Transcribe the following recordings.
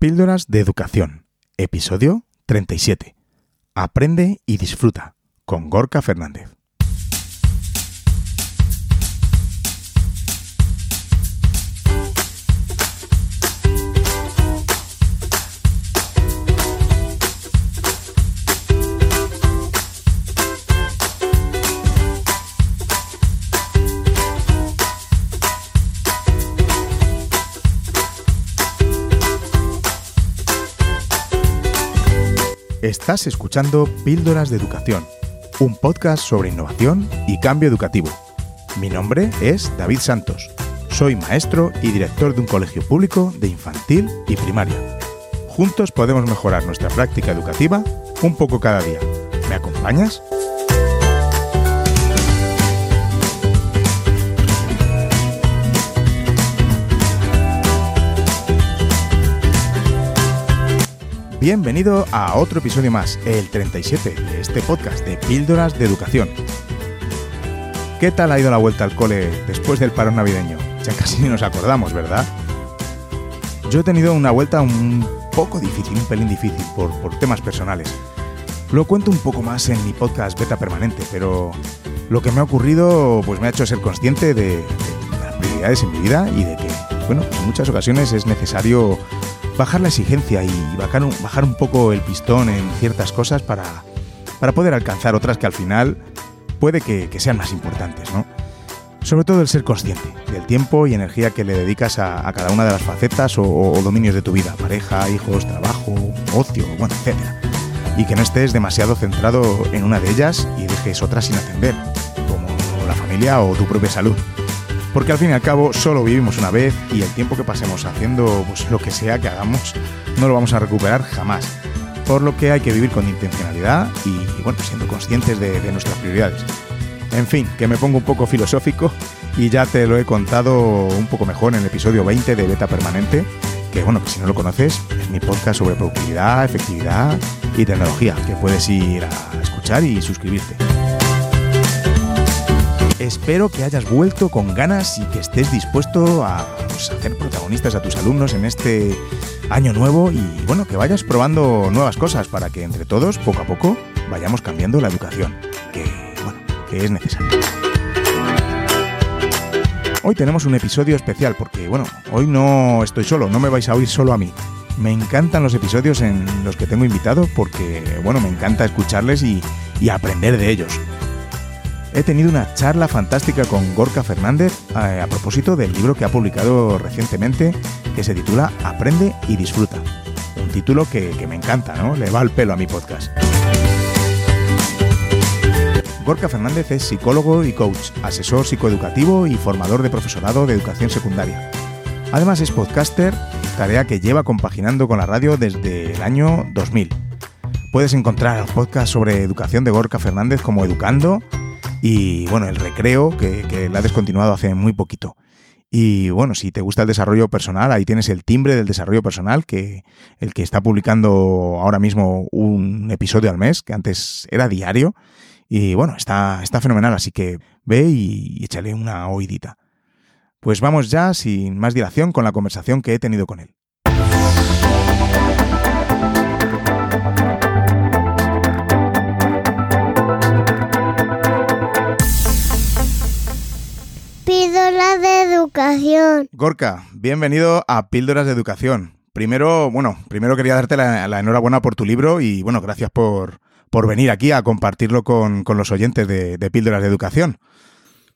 Píldoras de Educación, episodio 37. Aprende y disfruta, con Gorka Fernández. Estás escuchando Píldoras de Educación, un podcast sobre innovación y cambio educativo. Mi nombre es David Santos. Soy maestro y director de un colegio público de infantil y primaria. Juntos podemos mejorar nuestra práctica educativa un poco cada día. ¿Me acompañas? Bienvenido a otro episodio más, el 37 de este podcast de Píldoras de Educación. ¿Qué tal ha ido la vuelta al cole después del parón navideño? Ya casi ni nos acordamos, ¿verdad? Yo he tenido una vuelta un poco difícil, un pelín difícil, por, por temas personales. Lo cuento un poco más en mi podcast Beta Permanente, pero lo que me ha ocurrido pues me ha hecho ser consciente de, de las prioridades en mi vida y de que, bueno, en muchas ocasiones es necesario bajar la exigencia y bajar un, poco el pistón en ciertas cosas para, para poder alcanzar otras que al final puede que, sean más importantes, ¿no? Sobre todo el ser consciente del tiempo y energía que le dedicas a, cada una de las facetas o, o, dominios de tu vida, pareja, hijos, trabajo, ocio, bueno, etc. Y que no estés demasiado centrado en una de ellas y dejes otras sin atender, como la familia o tu propia salud porque al fin y al cabo solo vivimos una vez y el tiempo que pasemos haciendo pues, lo que sea que hagamos no lo vamos a recuperar jamás. Por lo que hay que vivir con intencionalidad y, bueno, siendo conscientes de, de nuestras prioridades. En fin, que me pongo un poco filosófico y ya te lo he contado un poco mejor en el episodio 20 de Beta Permanente, que bueno, que si no lo conoces, es mi podcast sobre productividad, efectividad y tecnología, que puedes ir a escuchar y suscribirte. Espero que hayas vuelto con ganas y que estés dispuesto a pues, hacer protagonistas a tus alumnos en este año nuevo y bueno, que vayas probando nuevas cosas para que entre todos, poco a poco, vayamos cambiando la educación, que bueno, que es necesario. Hoy tenemos un episodio especial porque bueno, hoy no estoy solo, no me vais a oír solo a mí. Me encantan los episodios en los que tengo invitados porque bueno, me encanta escucharles y, y aprender de ellos he tenido una charla fantástica con Gorka Fernández a, a, propósito del libro que ha publicado recientemente que se titula Aprende y disfruta. Un título que, que me encanta, ¿no? Le va al pelo a mi podcast. Gorka Fernández es psicólogo y coach, asesor psicoeducativo y formador de profesorado de educación secundaria. Además es podcaster, tarea que lleva compaginando con la radio desde el año 2000. Puedes encontrar el podcast sobre educación de Gorka Fernández como Educando, y bueno, el recreo, que, que la ha descontinuado hace muy poquito. Y bueno, si te gusta el desarrollo personal, ahí tienes el timbre del desarrollo personal, que el que está publicando ahora mismo un episodio al mes, que antes era diario. Y bueno, está, está fenomenal, así que ve y, y échale una oídita. Pues vamos ya, sin más dilación, con la conversación que he tenido con él. Píldoras de Educación. Gorka, bienvenido a Píldoras de Educación. Primero, bueno, primero quería darte la, la enhorabuena por tu libro y bueno, gracias por, por venir aquí a compartirlo con, con los oyentes de, de, Píldoras de Educación.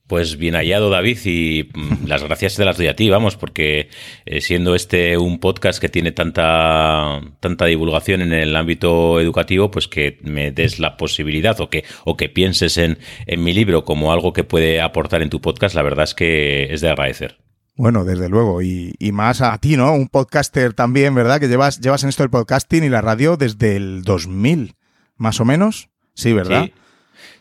Pues bien hallado, David, y las gracias te las doy a ti, vamos, porque eh, siendo este un podcast que tiene tanta, tanta divulgación en el ámbito educativo, pues que me des la posibilidad o que, o que pienses en, en mi libro como algo que puede aportar en tu podcast, la verdad es que es de agradecer. Bueno, desde luego, y, y, más a ti, ¿no? Un podcaster también, ¿verdad? Que llevas, llevas en esto el podcasting y la radio desde el 2000, más o menos. Sí, ¿verdad? Sí.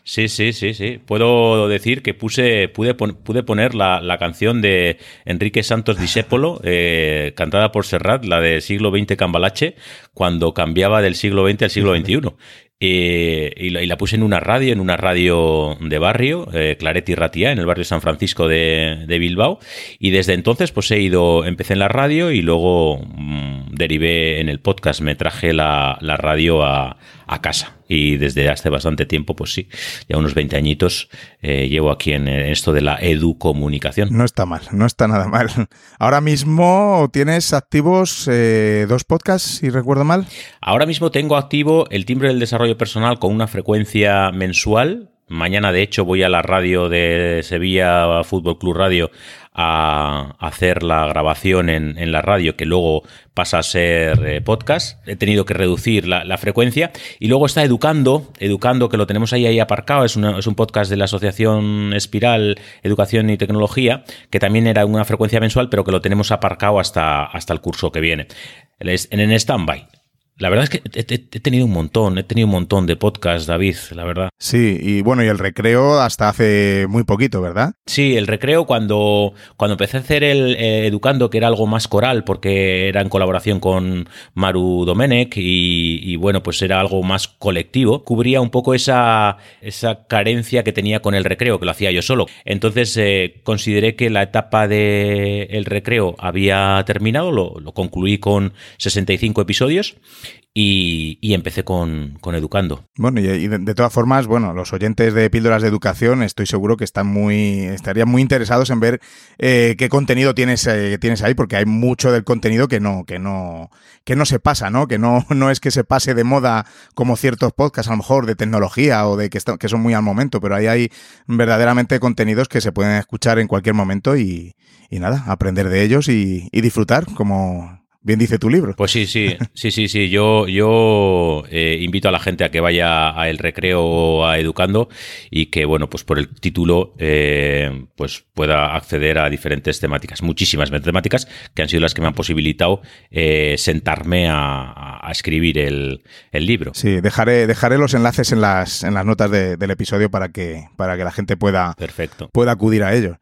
Sí, sí, sí, sí. Puedo decir que puse, pude, pude poner la, la canción de Enrique Santos Discépolo, eh, cantada por Serrat, la del siglo XX Cambalache, cuando cambiaba del siglo XX al siglo XXI. Eh, y, la, y, la, puse en una radio, en una radio de barrio, eh, Claret y Ratia, en el barrio San Francisco de, de, Bilbao. Y desde entonces, pues he ido, empecé en la radio y luego mmm, derivé en el podcast, me traje la, radio a, casa. Y desde hace bastante tiempo, pues sí, ya unos 20 añitos, eh, llevo aquí en esto de la educomunicación. No está mal, no está nada mal. Ahora mismo tienes activos eh, dos podcasts, si recuerdo mal. Ahora mismo tengo activo el timbre del desarrollo personal con una frecuencia mensual Mañana, de hecho, voy a la radio de Sevilla Fútbol Club Radio a hacer la grabación en, la radio, que luego pasa a ser eh, podcast. He tenido que reducir la, frecuencia. Y luego está Educando, Educando, que lo tenemos ahí, ahí aparcado. Es, es, un podcast de la Asociación Espiral Educación y Tecnología, que también era una frecuencia mensual, pero que lo tenemos aparcado hasta, hasta el curso que viene. En stand-by. La verdad es que he, tenido un montón, he tenido un montón de podcasts, David, la verdad. Sí, y bueno, y el recreo hasta hace muy poquito, ¿verdad? Sí, el recreo cuando, cuando empecé a hacer el eh, Educando, que era algo más coral, porque era en colaboración con Maru Domenech y, bueno, pues era algo más colectivo, cubría un poco esa, esa carencia que tenía con el recreo, que lo hacía yo solo. Entonces eh, consideré que la etapa del el recreo había terminado, lo, lo concluí con 65 episodios y, empecé con, Educando. Bueno, y, de, todas formas, bueno, los oyentes de Píldoras de Educación estoy seguro que están muy, estarían muy interesados en ver eh, qué contenido tienes, eh, tienes ahí, porque hay mucho del contenido que no, que no, que no se pasa, ¿no? Que no, no es que se pase de moda como ciertos podcasts, a lo mejor de tecnología o de que, que son muy al momento, pero ahí hay verdaderamente contenidos que se pueden escuchar en cualquier momento y, nada, aprender de ellos y disfrutar como bien dice tu libro. Pues sí, sí, sí, sí, sí. Yo, yo eh, invito a la gente a que vaya a El Recreo o a Educando y que, bueno, pues por el título, eh, pues pueda acceder a diferentes temáticas, muchísimas temáticas que han sido las que me han posibilitado eh, sentarme a, escribir el, libro. Sí, dejaré, dejaré los enlaces en las, en las notas del episodio para que, para que la gente pueda, Perfecto. pueda acudir a ello.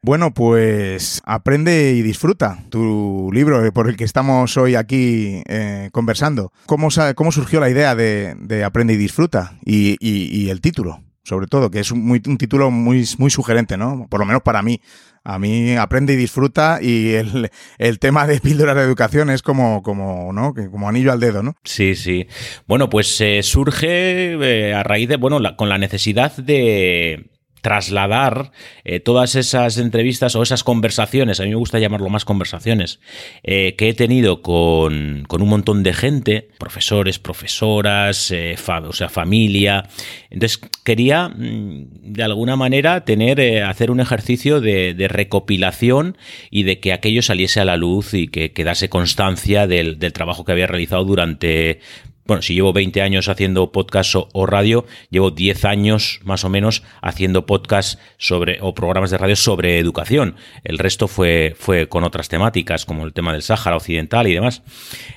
Bueno, pues aprende y disfruta tu libro eh, por el que estamos hoy aquí eh, conversando. ¿Cómo, ¿Cómo, surgió la idea de, Aprende y disfruta? Y, el título, sobre todo, que es un, título muy, muy sugerente, ¿no? Por lo menos para mí. A mí aprende y disfruta y el, tema de píldoras de educación es como, como, ¿no? como anillo al dedo, ¿no? Sí, sí. Bueno, pues eh, surge a raíz de, bueno, con la necesidad de trasladar eh, todas esas entrevistas o esas conversaciones, a mí me gusta llamarlo más conversaciones, eh, que he tenido con, un montón de gente, profesores, profesoras, eh, o sea, familia. Entonces quería, mm, de alguna manera, tener, hacer un ejercicio de, de, recopilación y de que aquello saliese a la luz y que quedase constancia del, del trabajo que había realizado durante bueno, si llevo 20 años haciendo podcast o, radio, llevo 10 años más o menos haciendo podcast sobre o programas de radio sobre educación. El resto fue, fue con otras temáticas, como el tema del Sáhara Occidental y demás.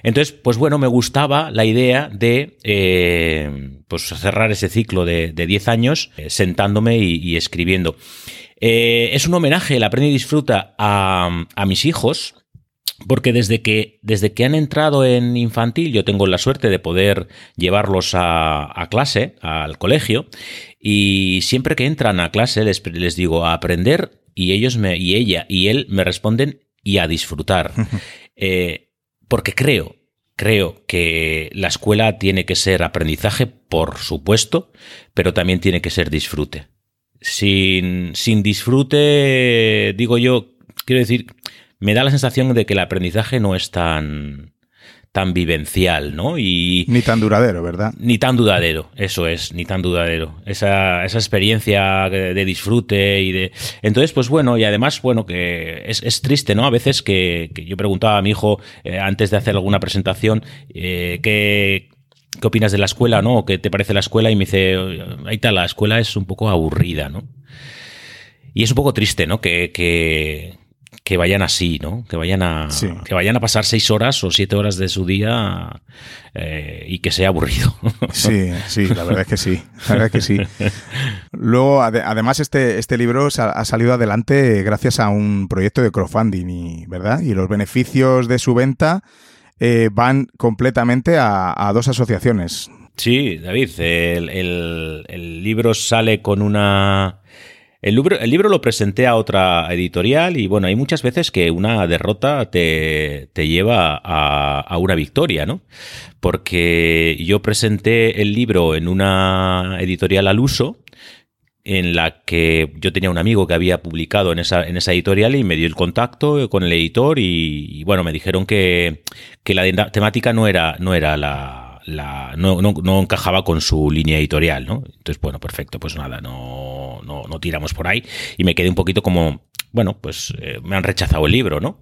Entonces, pues bueno, me gustaba la idea de eh, pues cerrar ese ciclo de, 10 años eh, sentándome y, escribiendo. Eh, es un homenaje, el Aprende y Disfruta, a, a mis hijos, porque desde que, desde que han entrado en infantil, yo tengo la suerte de poder llevarlos a, clase, al colegio, y siempre que entran a clase les, les, digo a aprender y ellos me, y ella y él me responden y a disfrutar. Eh, porque creo, creo que la escuela tiene que ser aprendizaje, por supuesto, pero también tiene que ser disfrute. Sin, sin disfrute, digo yo, quiero decir, me da la sensación de que el aprendizaje no es tan tan vivencial, ¿no? Y ni tan duradero, ¿verdad? Ni tan duradero, eso es, ni tan duradero. Esa, esa experiencia de, disfrute y de. Entonces, pues bueno, y además, bueno, que es, triste, ¿no? A veces que, yo preguntaba a mi hijo eh, antes de hacer alguna presentación eh, ¿qué opinas de la escuela, no? ¿Qué te parece la escuela? Y me dice, ahí está, la escuela es un poco aburrida, ¿no? Y es un poco triste, ¿no? que, que vayan así, ¿no? Que vayan a, que vayan a pasar seis horas o siete horas de su día eh, y que sea aburrido. Sí, sí, la verdad es que sí. La verdad es que sí. Luego, además, este, este libro ha salido adelante gracias a un proyecto de crowdfunding, ¿verdad? Y los beneficios de su venta eh, van completamente a, dos asociaciones. Sí, David, el libro sale con una El libro, el libro lo presenté a otra editorial y bueno, hay muchas veces que una derrota te, lleva a, a, una victoria, ¿no? Porque yo presenté el libro en una editorial al uso en la que yo tenía un amigo que había publicado en esa, en esa editorial y me dio el contacto con el editor y, bueno, me dijeron que, que la temática no era, no era la, no, no, encajaba con su línea editorial, ¿no? Entonces, bueno, perfecto, pues nada, no, no, no tiramos por ahí y me quedé un poquito como bueno, pues eh, me han rechazado el libro, ¿no?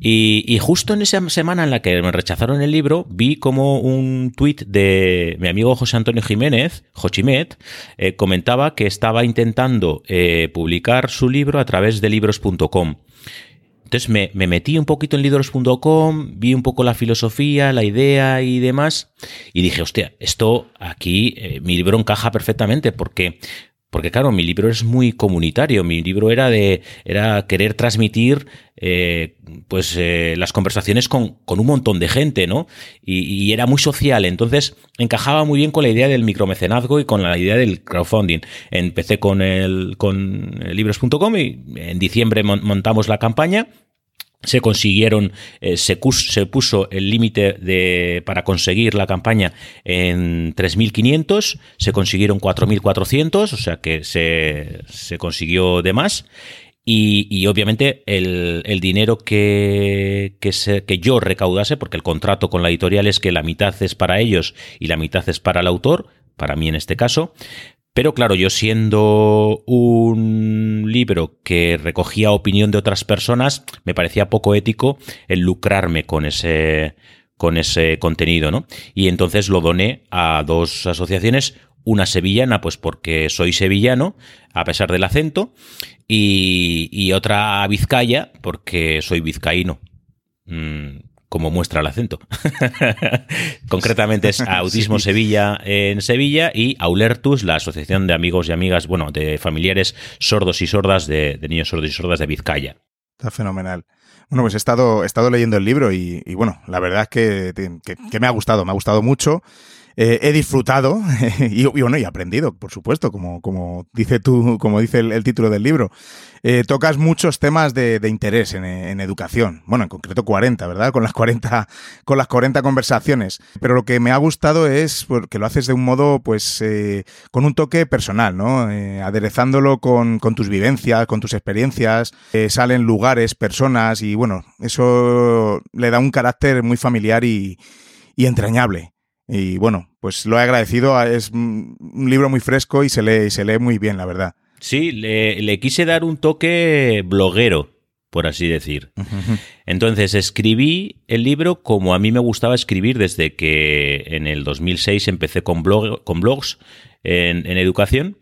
Y, justo en esa semana en la que me rechazaron el libro, vi como un tuit de mi amigo José Antonio Jiménez, Jochimet, eh, comentaba que estaba intentando eh, publicar su libro a través de libros.com. Entonces me, metí un poquito en libros.com, vi un poco la filosofía, la idea y demás, y dije, hostia, esto aquí, mi libro encaja perfectamente, porque porque claro, mi libro es muy comunitario, mi libro era de era querer transmitir eh, pues eh, las conversaciones con, con, un montón de gente, ¿no? Y, era muy social, entonces encajaba muy bien con la idea del micromecenazgo y con la idea del crowdfunding. Empecé con el con libros.com y en diciembre montamos la campaña se consiguieron, eh, se, se, puso el límite para conseguir la campaña en 3.500, se consiguieron 4.400, o sea que se, se, consiguió de más. Y, obviamente el, dinero que, que, que yo recaudase, porque el contrato con la editorial es que la mitad es para ellos y la mitad es para el autor, para mí en este caso, pero claro, yo siendo un libro que recogía opinión de otras personas, me parecía poco ético el lucrarme con ese, con ese contenido, ¿no? Y entonces lo doné a dos asociaciones, una sevillana, pues porque soy sevillano, a pesar del acento, y, otra Vizcaya, porque soy vizcaíno. Mm, como muestra el acento. Concretamente es Autismo Sevilla en Sevilla y Aulertus, la Asociación de Amigos y Amigas, bueno, de familiares sordos y sordas de, niños sordos y sordas de Vizcaya. Está fenomenal. Bueno, pues he estado, he estado leyendo el libro y, bueno, la verdad es que, que, me ha gustado, me ha gustado mucho. Eh, he disfrutado y, bueno, y aprendido, por supuesto, como, como dice tú, como dice el, título del libro. Eh, tocas muchos temas de, interés en, educación. Bueno, en concreto 40, ¿verdad? Con las 40, con las 40 conversaciones. Pero lo que me ha gustado es que lo haces de un modo, pues, eh, con un toque personal, ¿no? aderezándolo con, con, tus vivencias, con tus experiencias. salen lugares, personas y bueno, eso le da un carácter muy familiar y, y entrañable. Y bueno, pues lo he agradecido. Es un libro muy fresco y se lee, se lee muy bien, la verdad. Sí, le, quise dar un toque bloguero, por así decir. Entonces escribí el libro como a mí me gustaba escribir desde que en el 2006 empecé con, blog, con blogs en, en educación.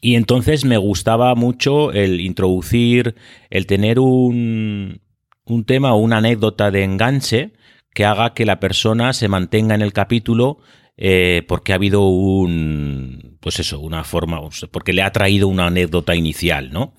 Y entonces me gustaba mucho el introducir, el tener un, un tema o una anécdota de enganche que haga que la persona se mantenga en el capítulo eh, porque ha habido un, pues eso, una forma, porque le ha traído una anécdota inicial, ¿no?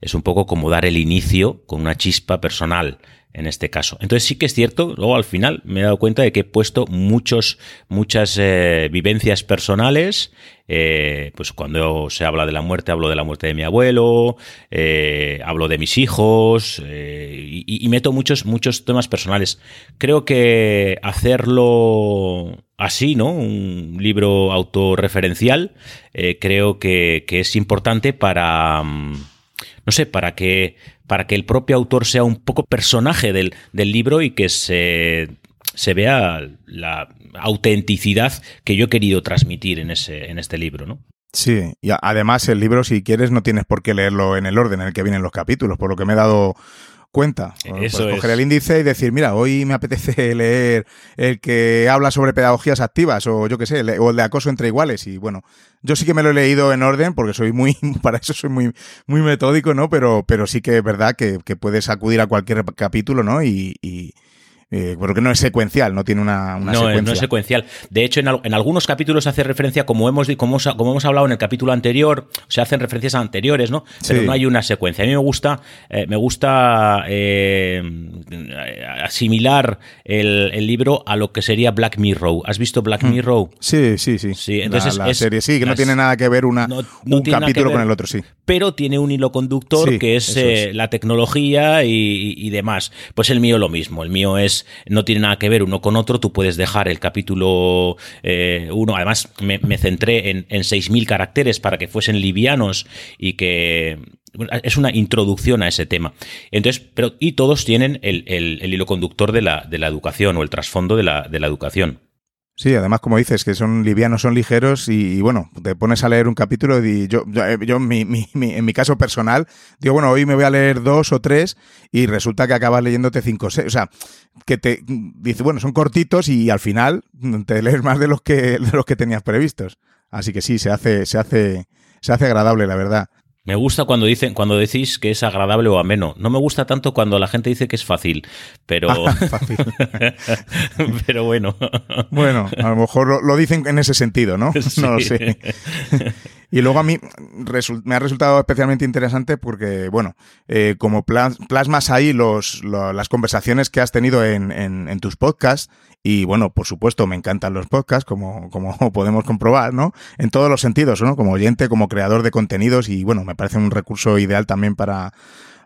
Es un poco como dar el inicio con una chispa personal en este caso. Entonces sí que es cierto, luego al final me he dado cuenta de que he puesto muchos, muchas eh, vivencias personales, eh, pues cuando se habla de la muerte, hablo de la muerte de mi abuelo, eh, hablo de mis hijos y, meto muchos, muchos temas personales. Creo que hacerlo así, ¿no? Un libro autorreferencial, creo que, que, es importante para, mm, no sé, para que para que el propio autor sea un poco personaje del, libro y que se, se, vea la autenticidad que yo he querido transmitir en, ese, en este libro, ¿no? Sí, y además el libro, si quieres, no tienes por qué leerlo en el orden en el que vienen los capítulos, por lo que me he dado cuenta. Eso coger el índice y decir, mira, hoy me apetece leer el que habla sobre pedagogías activas o yo qué sé, o el de acoso entre iguales. Y bueno, yo sí que me lo he leído en orden porque soy muy, para eso soy muy, muy metódico, ¿no? Pero, pero sí que es verdad que, puedes acudir a cualquier capítulo, ¿no? Y, Eh, porque no es secuencial, no tiene una, una no, secuencia. no es secuencial. De hecho, en, al- en algunos capítulos hace referencia, como hemos, como, como hemos hablado en el capítulo anterior, se hacen referencias a anteriores, ¿no? Pero Sí. no hay una secuencia. A mí me gusta, eh, me gusta eh, asimilar el, el libro a lo que sería Black Mirror. ¿Has visto Black Mirror? Sí, sí, sí. Sí, entonces la, es- serie sí, que no tiene nada que ver una, No- no un capítulo ver. con el otro, sí. pero tiene un hilo conductor Sí, que es, eh, es. la tecnología y, y- y demás. Pues el mío lo mismo. El mío es no tiene nada que ver uno con otro. Tú puedes dejar el capítulo eh, uno. Además, me, centré en, en 6.000 caracteres para que fuesen livianos y que es una introducción a ese tema. Entonces, pero y todos tienen el, hilo conductor de la, educación o el trasfondo de la educación. Sí, además, como dices, que son livianos, son ligeros y, bueno, te pones a leer un capítulo y yo, yo, eh, yo, mi- mi- mi- en mi caso personal, digo, bueno, hoy me voy a leer dos o tres y resulta que acabas leyéndote cinco o seis. O sea, que te dice, bueno, son cortitos y al final te lees más de los que, de los que tenías previstos. Así que sí, se hace, se hace, se hace agradable, la verdad. Me gusta cuando dicen, cuando decís que es agradable o ameno. No me gusta tanto cuando la gente dice que es fácil, pero, Fácil. pero bueno. Bueno, a lo mejor lo, lo dicen en ese sentido, ¿no? No lo Sí. sé. Y luego a mí me ha resultado especialmente interesante porque, bueno, eh, como plas- plasmas ahí los, lo- las conversaciones que has tenido en, en- en tus podcasts, y bueno, por supuesto, me encantan los podcasts, como, como podemos comprobar, ¿no? En todos los sentidos, ¿no? Como oyente, como creador de contenidos, y bueno, me parece un recurso ideal también para,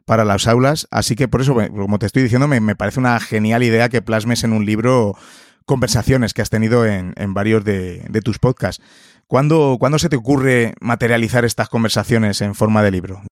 para las aulas. Así que por eso, como te estoy diciendo, me, me parece una genial idea que plasmes en un libro conversaciones que has tenido en, en varios de, de tus podcasts. ¿Cuándo, ¿Cuándo se te ocurre materializar estas conversaciones en forma de libro?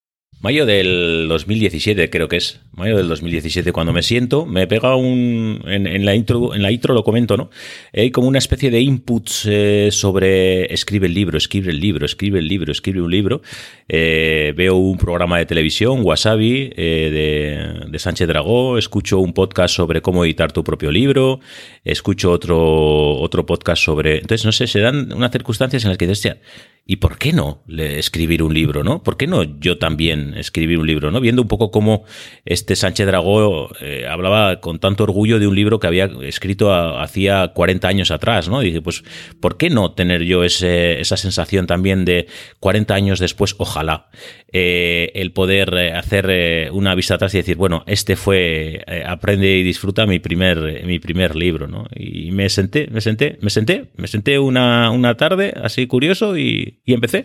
Mayo del 2017, creo que es. Mayo del 2017, cuando me siento, me pega un. En, en la, intro, en la intro lo comento, ¿no? Hay como una especie de inputs eh, sobre escribe el libro, escribe el libro, escribe el libro, escribe un libro. Eh, veo un programa de televisión, Wasabi, eh, de, de Sánchez Dragó. Escucho un podcast sobre cómo editar tu propio libro. Escucho otro, otro podcast sobre. Entonces, no sé, se dan unas circunstancias en las que dices, "Hostia, ¿Y por qué no escribir un libro, no? ¿Por qué no yo también escribir un libro, no? Viendo un poco cómo este Sánchez Dragó eh, hablaba con tanto orgullo de un libro que había escrito hacía 40 años atrás, ¿no? Y dije, pues, ¿por qué no tener yo ese, esa sensación también de 40 años después, ojalá, eh, el poder eh, hacer eh, una vista atrás y decir, bueno, este fue Aprende y disfruta mi primer, mi primer libro, ¿no? Y me senté, me senté, me senté, me senté una, una tarde así curioso y, y empecé.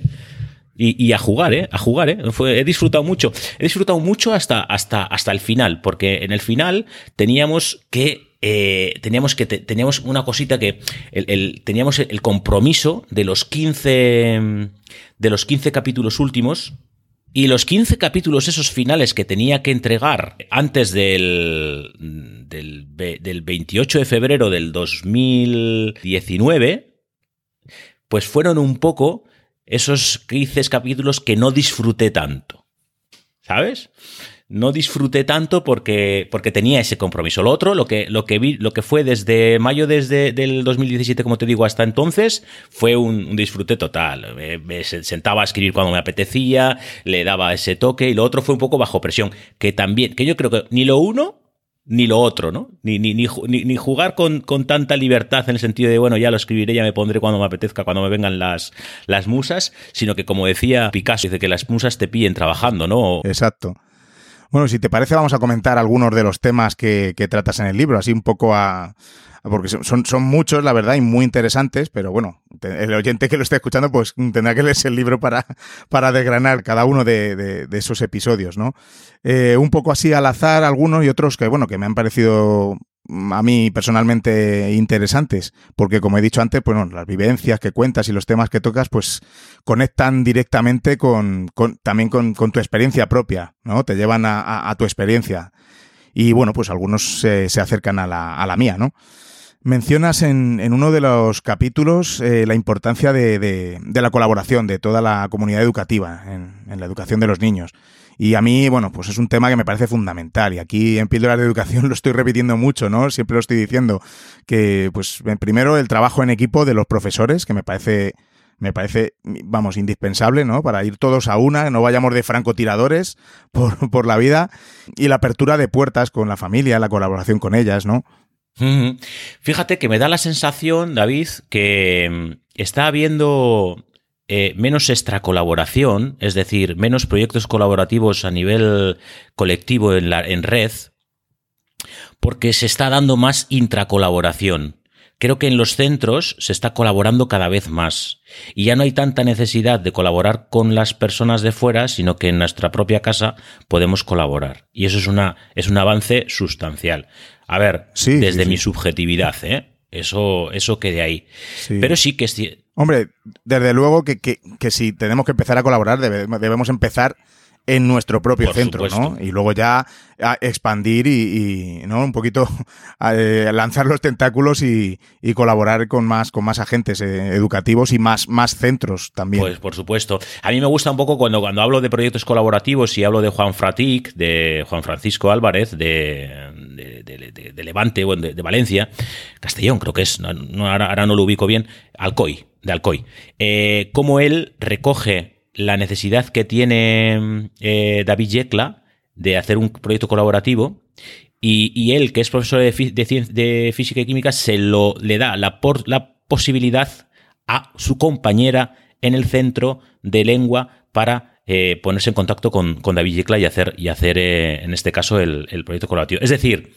Y, a jugar, ¿eh? A jugar, ¿eh? He disfrutado mucho. He disfrutado mucho hasta, hasta, hasta el final, porque en el final teníamos que eh, teníamos que te- teníamos una cosita que teníamos el compromiso de los 15 de los 15 capítulos últimos y los 15 capítulos esos finales que tenía que entregar antes del, del, del 28 de febrero del 2019, pues fueron un poco esos 15 capítulos que no disfruté tanto. ¿Sabes? No disfruté tanto porque, porque tenía ese compromiso. Lo otro, lo que, lo que vi, lo que fue desde mayo desde del 2017, como te digo, hasta entonces, fue un, disfrute total. Me, me se- sentaba a escribir cuando me apetecía, le daba ese toque, y lo otro fue un poco bajo presión. Que también, que yo creo que ni lo uno ni lo otro, ¿no? Ni, ni, ni, ni jugar con, con tanta libertad en el sentido de, bueno, ya lo escribiré, ya me pondré cuando me apetezca, cuando me vengan las, las musas, sino que como decía Picasso, dice que las musas te pillen trabajando, ¿no? Exacto. Bueno, si te parece, vamos a comentar algunos de los temas que, que tratas en el libro, así un poco a. Porque son, son- muchos, la verdad, y muy interesantes, pero bueno, el oyente que lo esté escuchando, pues tendrá que leerse el libro para, para desgranar cada uno de, de- esos episodios, ¿no? Eh, un poco así al azar, algunos y otros que, bueno, que me han parecido mm, a mí personalmente interesantes, porque como he dicho antes, pues bueno, las vivencias que cuentas y los temas que tocas, pues conectan directamente con, también con, tu experiencia propia, ¿no? Te llevan a- a tu experiencia. Y bueno, pues algunos se, se acercan a la, a la mía, ¿no? Mencionas en, en uno de los capítulos eh, la importancia de, la colaboración de toda la comunidad educativa en, la educación de los niños. Y a mí, bueno, pues es un tema que me parece fundamental. Y aquí en Píldoras de Educación lo estoy repitiendo mucho, ¿no? Siempre lo estoy diciendo. Que, pues, primero el trabajo en equipo de los profesores, que me parece me parece, vamos, indispensable, ¿no? Para ir todos a una, no vayamos de francotiradores por, por la vida. Y la apertura de puertas con la familia, la colaboración con ellas, ¿no? Fíjate que me da la sensación, David, que mm, está habiendo eh, menos extracolaboración, es decir, menos proyectos colaborativos a nivel colectivo en, la, en red, porque se está dando más intracolaboración. Creo que en los centros se está colaborando cada vez más y ya no hay tanta necesidad de colaborar con las personas de fuera, sino que en nuestra propia casa podemos colaborar. Y eso es, una, es un avance sustancial. A ver, desde mi subjetividad, ¿eh? Eso, eso quede ahí. Pero sí que es... Hombre, desde luego que, que, que si tenemos que empezar a colaborar, debemos empezar en nuestro propio centro, ¿no? Y luego ya expandir y, ¿no? Un poquito eh, lanzar los tentáculos y, colaborar con más, con más agentes eh, educativos y más, más centros también. Pues por supuesto. A mí me gusta un poco cuando, cuando hablo de proyectos colaborativos y hablo de Juan Fratic, de Juan Francisco Álvarez, de, de, Levante o de, Valencia, Castellón creo que es, no, ahora, no lo ubico bien, Alcoy, de Alcoy. Eh, cómo él recoge la necesidad que tiene eh, David Yekla de hacer un proyecto colaborativo y, él, que es profesor de, física y química, se lo le da la, posibilidad a su compañera en el centro de lengua para eh, ponerse en contacto con, David Yekla y hacer, y hacer eh, en este caso, el, el, proyecto colaborativo. Es decir,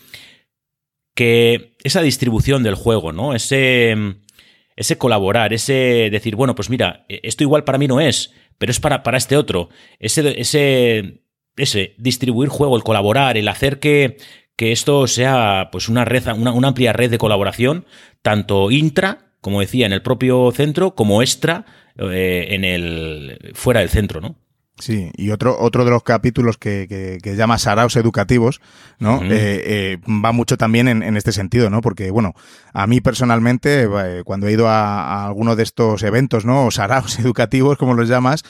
que esa distribución del juego, ¿no? Ese, ese colaborar, ese decir, bueno, pues mira, esto igual para mí no es, pero es para, para este otro. Ese, ese, ese distribuir juego, el colaborar, el hacer que, que esto sea pues una red, una, una, amplia red de colaboración, tanto intra, como decía, en el propio centro, como extra eh, en el fuera del centro, ¿no? Sí, y otro, otro de los capítulos que, que, que llama Saraos Educativos, ¿no? Eh, eh, va mucho también en, en, este sentido, ¿no? Porque, bueno, a mí personalmente, eh, cuando he ido a, a alguno de estos eventos, ¿no? O Saraos Educativos, como los llamas,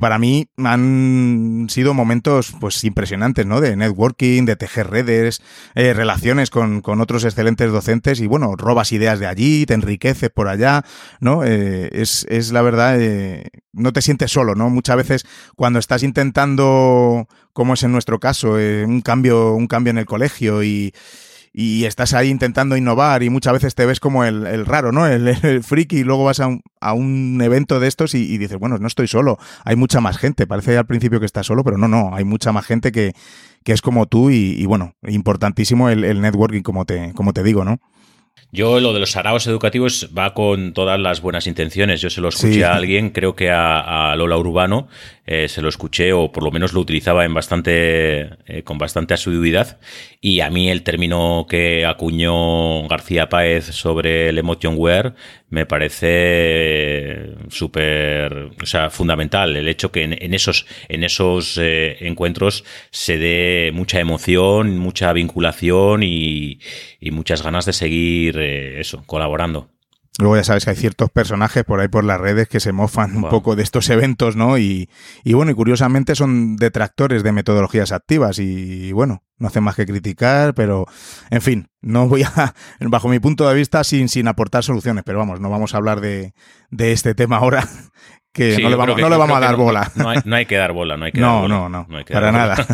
para mí han sido momentos, pues, impresionantes, ¿no? De networking, de tejer redes, eh, relaciones con, con, otros excelentes docentes y, bueno, robas ideas de allí, te enriqueces por allá, ¿no? Es, es la verdad, no te sientes solo, ¿no? Muchas veces cuando estás intentando, como es en nuestro caso, eh, un cambio, un cambio en el colegio y, estás ahí intentando innovar y muchas veces te ves como el, raro, ¿no? El, el, friki y luego vas a un, evento de estos y, dices, bueno, no estoy solo, hay mucha más gente. Parece al principio que estás solo, pero no, no, hay mucha más gente que, que es como tú y, y bueno, importantísimo el, el, networking, como te, como te digo, ¿no? Yo lo de los saraos educativos va con todas las buenas intenciones. Yo se lo escuché sí. a alguien, creo que a, a Lola Urbano, eh, se lo escuché o por lo menos lo utilizaba en bastante, eh, con bastante asiduidad. Y a mí el término que acuñó García Páez sobre el emotionware me parece súper, o sea, fundamental. El hecho que en, en esos, en esos eh, encuentros se dé mucha emoción, mucha vinculación y, y muchas ganas de seguir eh, eso, colaborando. Luego ya sabes que hay ciertos personajes por ahí por las redes que se mofan un poco de estos eventos, ¿no? Y, y, bueno, y curiosamente son detractores de metodologías activas y bueno, no hacen más que criticar, pero en fin, no voy a, bajo mi punto de vista, sin, sin aportar soluciones, pero vamos, no vamos a hablar de, de este tema ahora, que sí, no le vamos, que, no le vamos a dar no, bola. No hay, no hay, que dar bola, no hay que no, dar bola. No, no, no, para nada.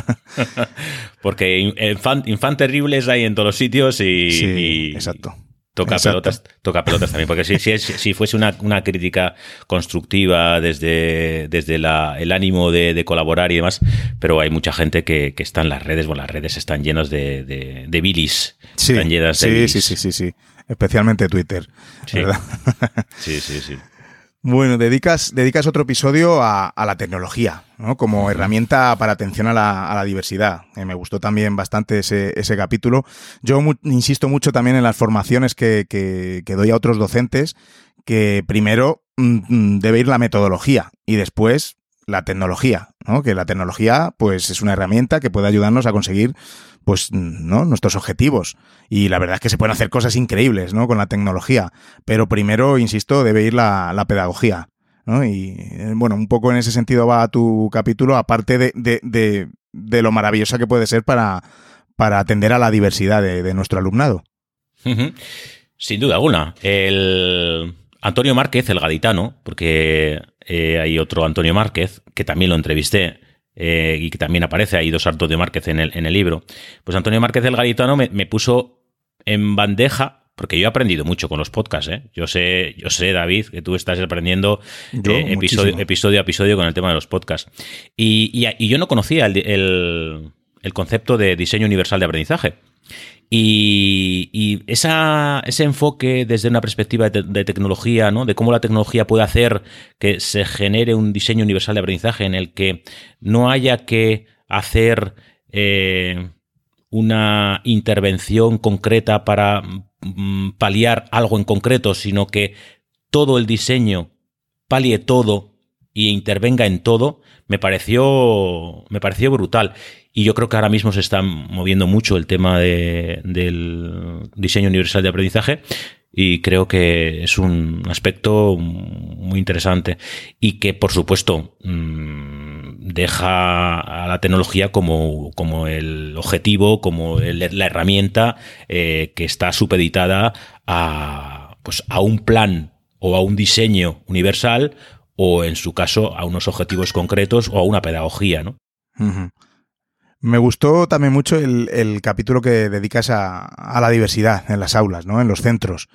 Porque infan, infan terribles hay en todos los sitios y... Sí, y exacto. Toca Exacto. pelotas, toca pelotas también, porque si, si, si fuese una, una, crítica constructiva desde, desde la, el ánimo de, de, colaborar y demás, pero hay mucha gente que, que está en las redes, bueno, las redes están llenas de, de, de bilis, sí, están llenas de sí, bilis. Sí, sí, sí, sí, especialmente Twitter, sí. ¿verdad? sí, sí, sí. Bueno, dedicas, dedicas otro episodio a, a la tecnología, ¿no? Como herramienta para atención a la, a la diversidad. Eh, me gustó también bastante ese, ese capítulo. Yo mu insisto mucho también en las formaciones que, que, que, doy a otros docentes, que primero mmm, debe ir la metodología y después la tecnología, ¿no? Que la tecnología, pues, es una herramienta que puede ayudarnos a conseguir pues, ¿no? Nuestros objetivos. Y la verdad es que se pueden hacer cosas increíbles, ¿no? Con la tecnología. Pero primero, insisto, debe ir la, la pedagogía. ¿no? Y bueno, un poco en ese sentido va tu capítulo, aparte de, de, de, de lo maravillosa que puede ser para, para atender a la diversidad de, nuestro alumnado. Sin duda alguna. El Antonio Márquez, el gaditano, porque eh, hay otro Antonio Márquez, que también lo entrevisté, eh, y que también aparece, hay dos hartos de Márquez en el, en el libro, pues Antonio Márquez el Gaditano me, me puso en bandeja porque yo he aprendido mucho con los podcasts, ¿eh? Yo sé, yo sé, David, que tú estás aprendiendo eh, episodio, episodio, a episodio con el tema de los podcasts. Y, yo no conocía el, concepto de diseño universal de aprendizaje. Y, ese enfoque desde una perspectiva de, tecnología, ¿no? de cómo la tecnología puede hacer que se genere un diseño universal de aprendizaje en el que no haya que hacer eh, una intervención concreta para mm, paliar algo en concreto, sino que todo el diseño palie todo y intervenga en todo, me pareció, me pareció brutal. Y yo creo que ahora mismo se está moviendo mucho el tema del diseño universal de aprendizaje y creo que es un aspecto muy interesante y que, por supuesto, mm, deja a la tecnología como, como el objetivo, como la herramienta eh, que está supeditada a, pues, a un plan o a un diseño universal o, en su caso, a unos objetivos concretos o a una pedagogía, ¿no? Me gustó también mucho el, capítulo que dedicas a, la diversidad en las aulas, ¿no? En los centros.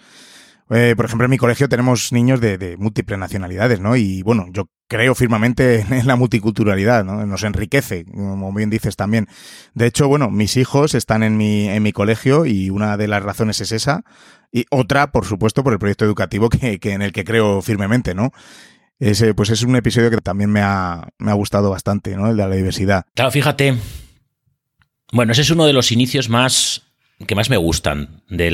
Eh, por ejemplo, en mi colegio tenemos niños de, múltiples nacionalidades, ¿no? Y bueno, yo creo firmemente en la multiculturalidad, ¿no? Nos enriquece, como bien dices también. De hecho, bueno, mis hijos están en mi, en mi colegio y una de las razones es esa. Y otra, por supuesto, por el proyecto educativo que, en el que creo firmemente, ¿no? Ese, pues es un episodio que también me ha, me ha gustado bastante, ¿no? El de la diversidad. Claro, fíjate, bueno, ese es uno de los inicios más que más me gustan de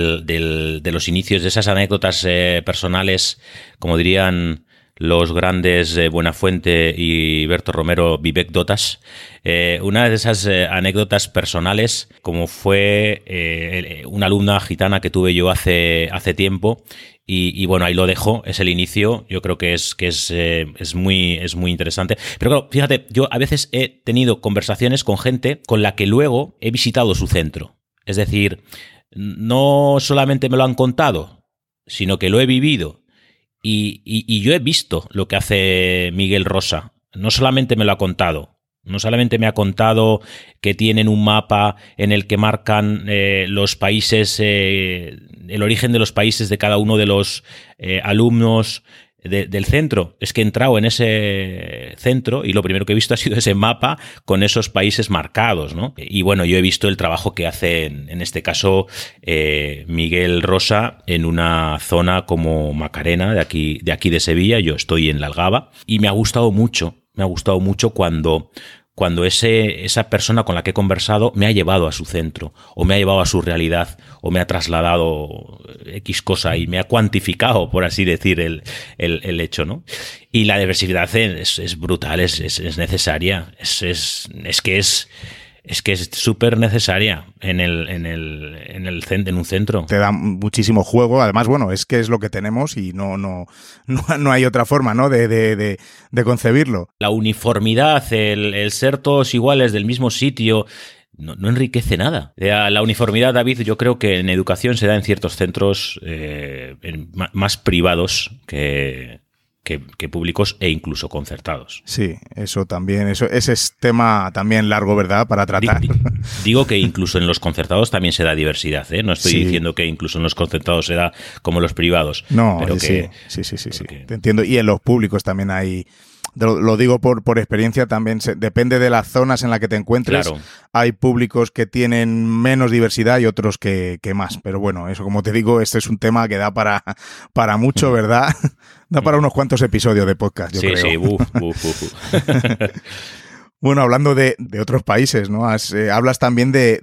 los inicios, de esas anécdotas eh, personales, como dirían los grandes eh, Buenafuente y Berto Romero Vivek Dotas. Eh, una de esas anécdotas personales, como fue una alumna gitana que tuve yo hace, hace tiempo y, bueno, ahí lo dejo, es el inicio, yo creo que es, que es, eh, es, muy, es muy interesante. Pero claro, fíjate, yo a veces he tenido conversaciones con gente con la que luego he visitado su centro. Es decir, no solamente me lo han contado, sino que lo he vivido. Y, y yo he visto lo que hace Miguel Rosa. No solamente me lo ha contado, no solamente me ha contado que tienen un mapa en el que marcan eh, los países, eh, el origen de los países de cada uno de los eh, alumnos del centro. Es que he entrado en ese centro y lo primero que he visto ha sido ese mapa con esos países marcados, ¿no? Y bueno, yo he visto el trabajo que hace, en, este caso, Miguel Rosa en una zona como Macarena, de aquí, de aquí de Sevilla. Yo estoy en la Algaba y me ha gustado mucho me ha gustado mucho cuando, cuando ese, esa persona con la que he conversado me ha llevado a su centro, o me ha llevado a su realidad, o me ha trasladado X cosa y me ha cuantificado, por así decir, el, el, hecho, ¿no? Y la diversidad es, es brutal, es, es, necesaria, es, es, que es es que es súper necesaria en el, en el, en el en un centro. Te da muchísimo juego. Además, bueno, es que es lo que tenemos y no, no, no, hay otra forma, ¿no? De, de, de, concebirlo. La uniformidad, el, ser todos iguales del mismo sitio, no, enriquece nada. La uniformidad, David, yo creo que en educación se da en ciertos centros eh, más privados que, que, públicos e incluso concertados. Sí, eso también, eso, ese es tema también largo, ¿verdad? Para tratar. Digo que incluso en los concertados también se da diversidad, ¿eh? No estoy diciendo que incluso en los concertados se da como los privados. No, pero sí, sí, sí, sí, sí, Te entiendo. Y en los públicos también hay lo, digo por, por experiencia también, depende de las zonas en las que te encuentres. Hay públicos que tienen menos diversidad y otros que, más. Pero bueno, eso como te digo, este es un tema que da para, para mucho, ¿verdad? Da para unos cuantos episodios de podcast, yo creo. Sí, sí, Bueno, hablando de, otros países, ¿no? Eh, hablas también de,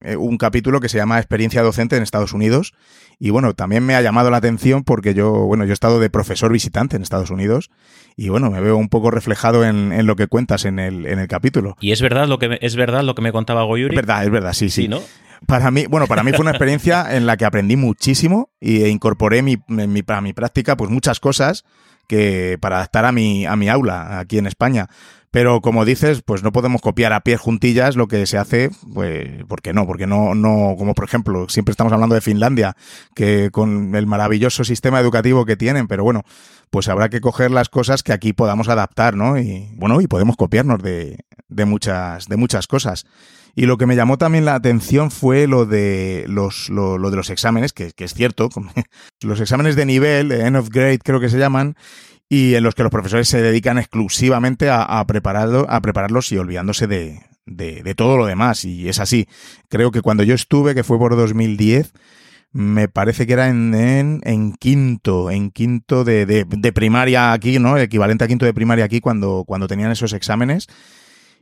eh, un capítulo que se llama Experiencia docente en Estados Unidos. Y bueno, también me ha llamado la atención porque yo, bueno, yo he estado de profesor visitante en Estados Unidos y bueno, me veo un poco reflejado en, lo que cuentas en el, en el capítulo. ¿Y es verdad lo que me, es verdad lo que me contaba Goyuri? Es verdad, es verdad, sí, sí. sí ¿no? Para mí, bueno, para mí fue una experiencia en la que aprendí muchísimo e incorporé mi, mi, para mi práctica pues muchas cosas que para adaptar a mi, a mi aula aquí en España. Pero como dices, pues no podemos copiar a pie juntillas lo que se hace, pues, ¿por qué no? Porque no, no, como por ejemplo, siempre estamos hablando de Finlandia, que con el maravilloso sistema educativo que tienen, pero bueno, pues habrá que coger las cosas que aquí podamos adaptar, ¿no? Y bueno, y podemos copiarnos de, de muchas, de muchas cosas. Y lo que me llamó también la atención fue lo de los, lo, de los exámenes, que, que, es cierto, los exámenes de nivel, end of grade creo que se llaman, y en los que los profesores se dedican exclusivamente a, a, prepararlo, a prepararlos y olvidándose de, de, todo lo demás. Y es así. Creo que cuando yo estuve, que fue por 2010, me parece que era en, en, quinto, en quinto de, de, de, primaria aquí, ¿no? Equivalente a quinto de primaria aquí cuando, cuando tenían esos exámenes.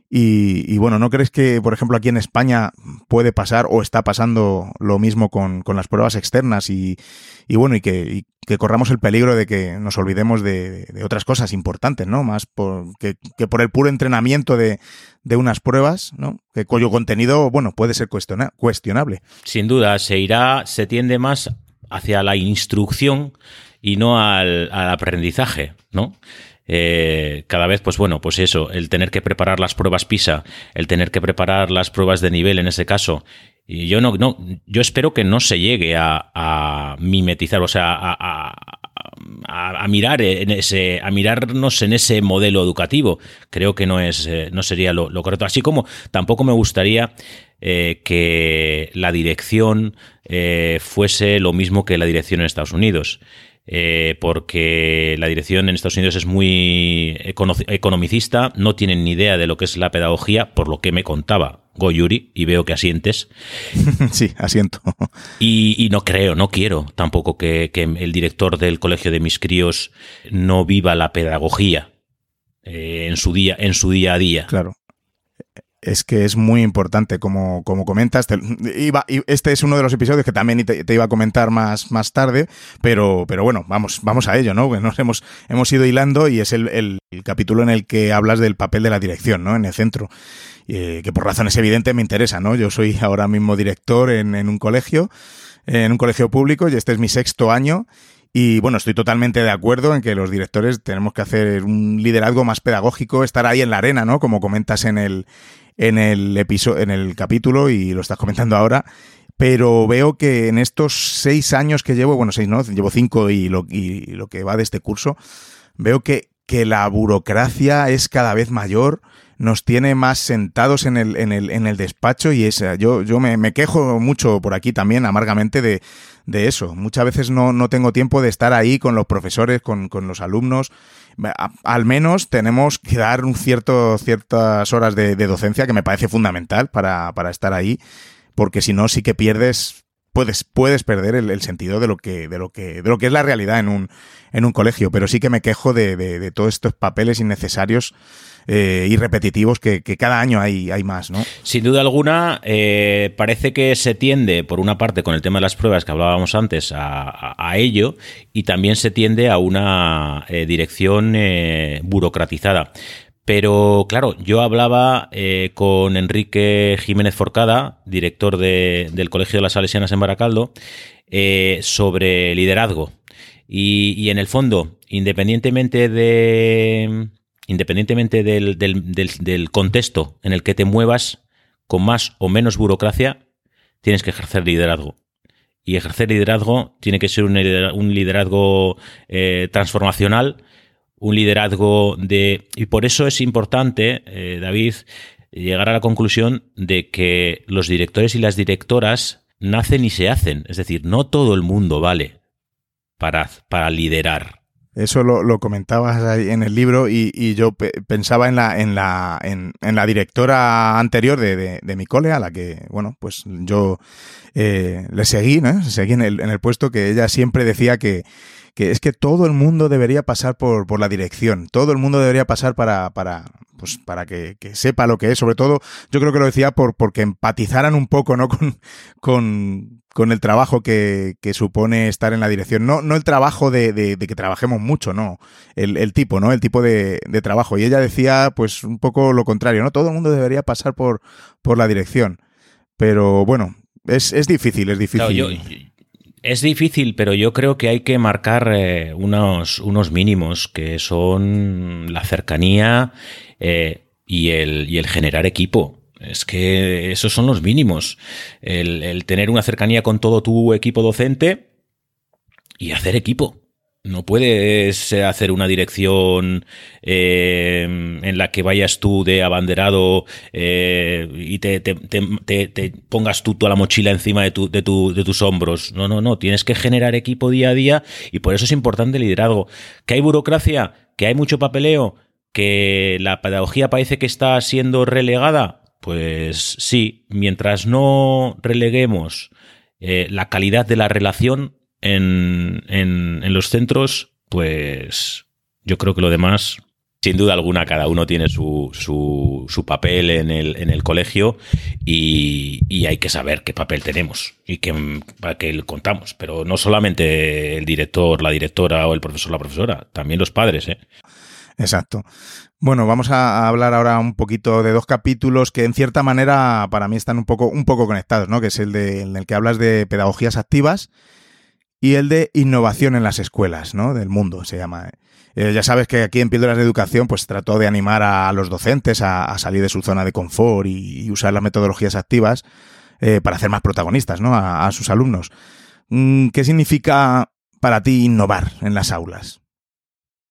Y, y, bueno, ¿no crees que, por ejemplo, aquí en España puede pasar o está pasando lo mismo con, con las pruebas externas y, y bueno, y que, corramos el peligro de que nos olvidemos de, otras cosas importantes, ¿no? Más por, que, que, por el puro entrenamiento de, de unas pruebas, ¿no? Que cuyo contenido, bueno, puede ser cuestiona, cuestionable. Sin duda, se irá, se tiende más hacia la instrucción y no al, al aprendizaje, ¿no? Eh, cada vez, pues bueno, pues eso, el tener que preparar las pruebas PISA, el tener que preparar las pruebas de nivel en ese caso. Y yo no, no, yo espero que no se llegue a, mimetizar, o sea, a, a, a, mirar en ese, a mirarnos en ese modelo educativo. Creo que no es, eh, no sería lo, correcto. Así como tampoco me gustaría eh, que la dirección fuese lo mismo que la dirección en Estados Unidos eh, porque la dirección en Estados Unidos es muy economicista, no tienen ni idea de lo que es la pedagogía, por lo que me contaba Goyuri, y veo que asientes. Sí, asiento. Y, y no creo, no quiero tampoco que, que, el director del colegio de mis críos no viva la pedagogía eh, en, su día, en su día a día. Claro es que es muy importante, como, como comentas. Te, iba, este es uno de los episodios que también te, iba a comentar más, más tarde, pero, pero bueno, vamos, vamos a ello, ¿no? Nos hemos, hemos ido hilando y es el, el, el capítulo en el que hablas del papel de la dirección, ¿no? En el centro. Eh, que por razones evidentes me interesa, ¿no? Yo soy ahora mismo director en, en un colegio, en un colegio público, y este es mi sexto año. Y bueno, estoy totalmente de acuerdo en que los directores tenemos que hacer un liderazgo más pedagógico, estar ahí en la arena, ¿no? Como comentas en el, en el episodio, en el capítulo y lo estás comentando ahora. Pero veo que en estos seis años que llevo, bueno, seis no, llevo cinco y lo, y lo que va de este curso, veo que, que la burocracia es cada vez mayor, nos tiene más sentados en el, en el, en el despacho y esa, yo, yo me, quejo mucho por aquí también amargamente de, de eso. Muchas veces no, no tengo tiempo de estar ahí con los profesores, con, con los alumnos. Al menos tenemos que dar un cierto, ciertas horas de, docencia que me parece fundamental para, para estar ahí, porque si no sí que pierdes puedes, puedes perder el, sentido de lo que, de lo que, de lo que es la realidad en un, en un colegio. Pero sí que me quejo de, de todos estos papeles innecesarios eh, y repetitivos que, cada año hay, más, ¿no? Sin duda alguna, eh, parece que se tiende, por una parte, con el tema de las pruebas que hablábamos antes, a, ello, y también se tiende a una eh, dirección eh, burocratizada. Pero claro, yo hablaba con Enrique Jiménez Forcada, director de, del Colegio de las Salesianas en Baracaldo, sobre liderazgo. Y, en el fondo, independientemente de. Independientemente del, del, del, contexto en el que te muevas, con más o menos burocracia, tienes que ejercer liderazgo. Y ejercer liderazgo tiene que ser un un liderazgo eh, transformacional un liderazgo de... Y por eso es importante, eh, David, llegar a la conclusión de que los directores y las directoras nacen y se hacen. Es decir, no todo el mundo vale para, para liderar. Eso lo, lo, comentabas ahí en el libro y, y yo pe pensaba en la, en la, en, en la directora anterior de, de, de, mi cole, a la que, bueno, pues yo eh, le seguí, ¿no? Seguí en el, en el puesto que ella siempre decía que, que es que todo el mundo debería pasar por, por la dirección, todo el mundo debería pasar para, para, pues para que, que, sepa lo que es, sobre todo yo creo que lo decía por porque empatizaran un poco ¿no? con, con, con el trabajo que, que, supone estar en la dirección. No, no el trabajo de, de, de que trabajemos mucho, no, el, el, tipo, ¿no? El tipo de, de trabajo. Y ella decía pues un poco lo contrario, ¿no? Todo el mundo debería pasar por, por la dirección. Pero bueno, es, es difícil, es difícil. Claro, yo, es difícil, pero yo creo que hay que marcar eh, unos, unos mínimos que son la cercanía eh, y, el, y el generar equipo. Es que esos son los mínimos. El, el, tener una cercanía con todo tu equipo docente y hacer equipo. No puedes eh, hacer una dirección eh, en la que vayas tú de abanderado eh, y te, pongas tú toda la mochila encima de, tu, de, de, tus hombros. No, no, no. Tienes que generar equipo día a día y por eso es importante el liderazgo. ¿Que hay burocracia? ¿Que hay mucho papeleo? ¿Que la pedagogía parece que está siendo relegada? Pues sí, mientras no releguemos la calidad de la relación, en, en, los centros, pues yo creo que lo demás sin duda alguna, cada uno tiene su, su, su papel en el, en el colegio y, y, hay que saber qué papel tenemos y qué, para qué contamos. Pero no solamente el director, la directora o el profesor, la profesora, también los padres. ¿eh? Exacto. Bueno, vamos a hablar ahora un poquito de dos capítulos que en cierta manera para mí están un poco, un poco conectados, ¿no? Que es el de, en el que hablas de pedagogías activas y el de innovación en las escuelas, ¿no? Del mundo se llama. Eh, ya sabes que aquí en Píldoras de Educación pues trató de animar a, los docentes a, salir de su zona de confort y, usar las metodologías activas eh, para hacer más protagonistas, ¿no? A, a sus alumnos. Mm, ¿Qué significa para ti innovar en las aulas?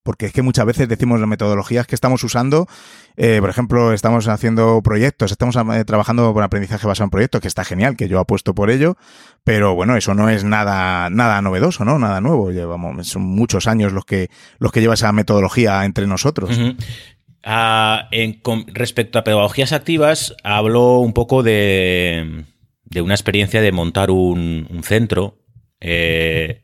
Porque es que muchas veces decimos las metodologías que estamos usando, eh, por ejemplo, estamos haciendo proyectos, estamos eh, trabajando con aprendizaje basado en proyectos, que está genial, que yo apuesto por ello, pero bueno, eso no es nada, nada novedoso, ¿no? Nada nuevo. Llevamos, son muchos años los que, los que lleva esa metodología entre nosotros. Ah, respecto a pedagogías activas, hablo un poco de, de una experiencia de montar un, un centro. Eh,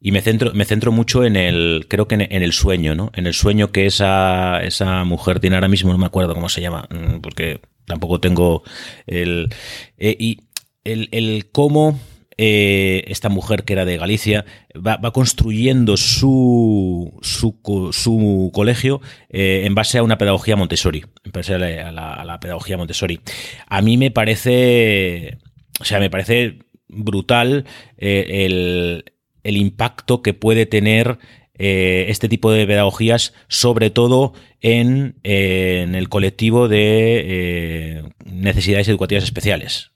y me centro, me centro mucho en el, creo que en, el sueño, ¿no? En el sueño que esa, esa mujer tiene ahora mismo, no me acuerdo cómo se llama, mm, porque tampoco tengo el... Eh, y el, el cómo eh, esta mujer que era de Galicia va, construyendo su, su, su colegio eh, en base a una pedagogía Montessori, en base a la pedagogía Montessori. A mí me parece, o sea, me parece brutal el el impacto que puede tener eh, este tipo de pedagogías, sobre todo en, el colectivo de eh, necesidades educativas especiales.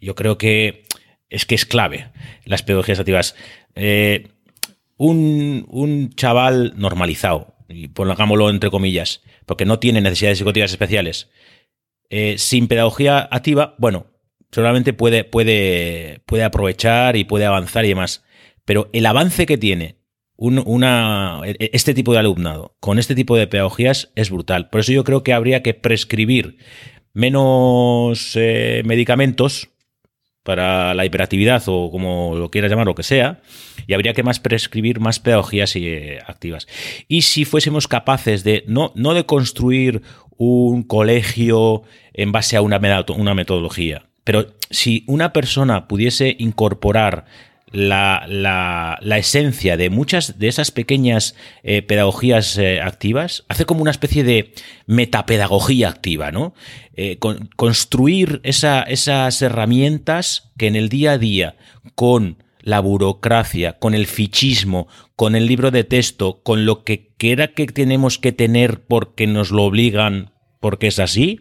Yo creo que es que es clave las pedagogías activas. Eh, un, chaval normalizado, y pongámoslo entre comillas, porque no tiene necesidades educativas especiales, sin pedagogía activa, bueno, solamente puede, puede, puede aprovechar y puede avanzar y demás. Pero el avance que tiene una, e, este tipo de alumnado con este tipo de pedagogías es brutal. Por eso yo creo que habría que prescribir menos eh, medicamentos para la hiperactividad o como lo quieras llamar, lo que sea, y habría que más prescribir más pedagogías eh, activas. Y si fuésemos capaces de, no, no de construir un colegio en base a una, una metodología, pero si una persona pudiese incorporar la, la, esencia de muchas de esas pequeñas eh, pedagogías eh, activas, hace como una especie de metapedagogía activa, ¿no? Eh, construir esas herramientas que en el día a día, con la burocracia, con el fichismo, con el libro de texto, con lo que quiera que tenemos que tener porque nos lo obligan, porque es así,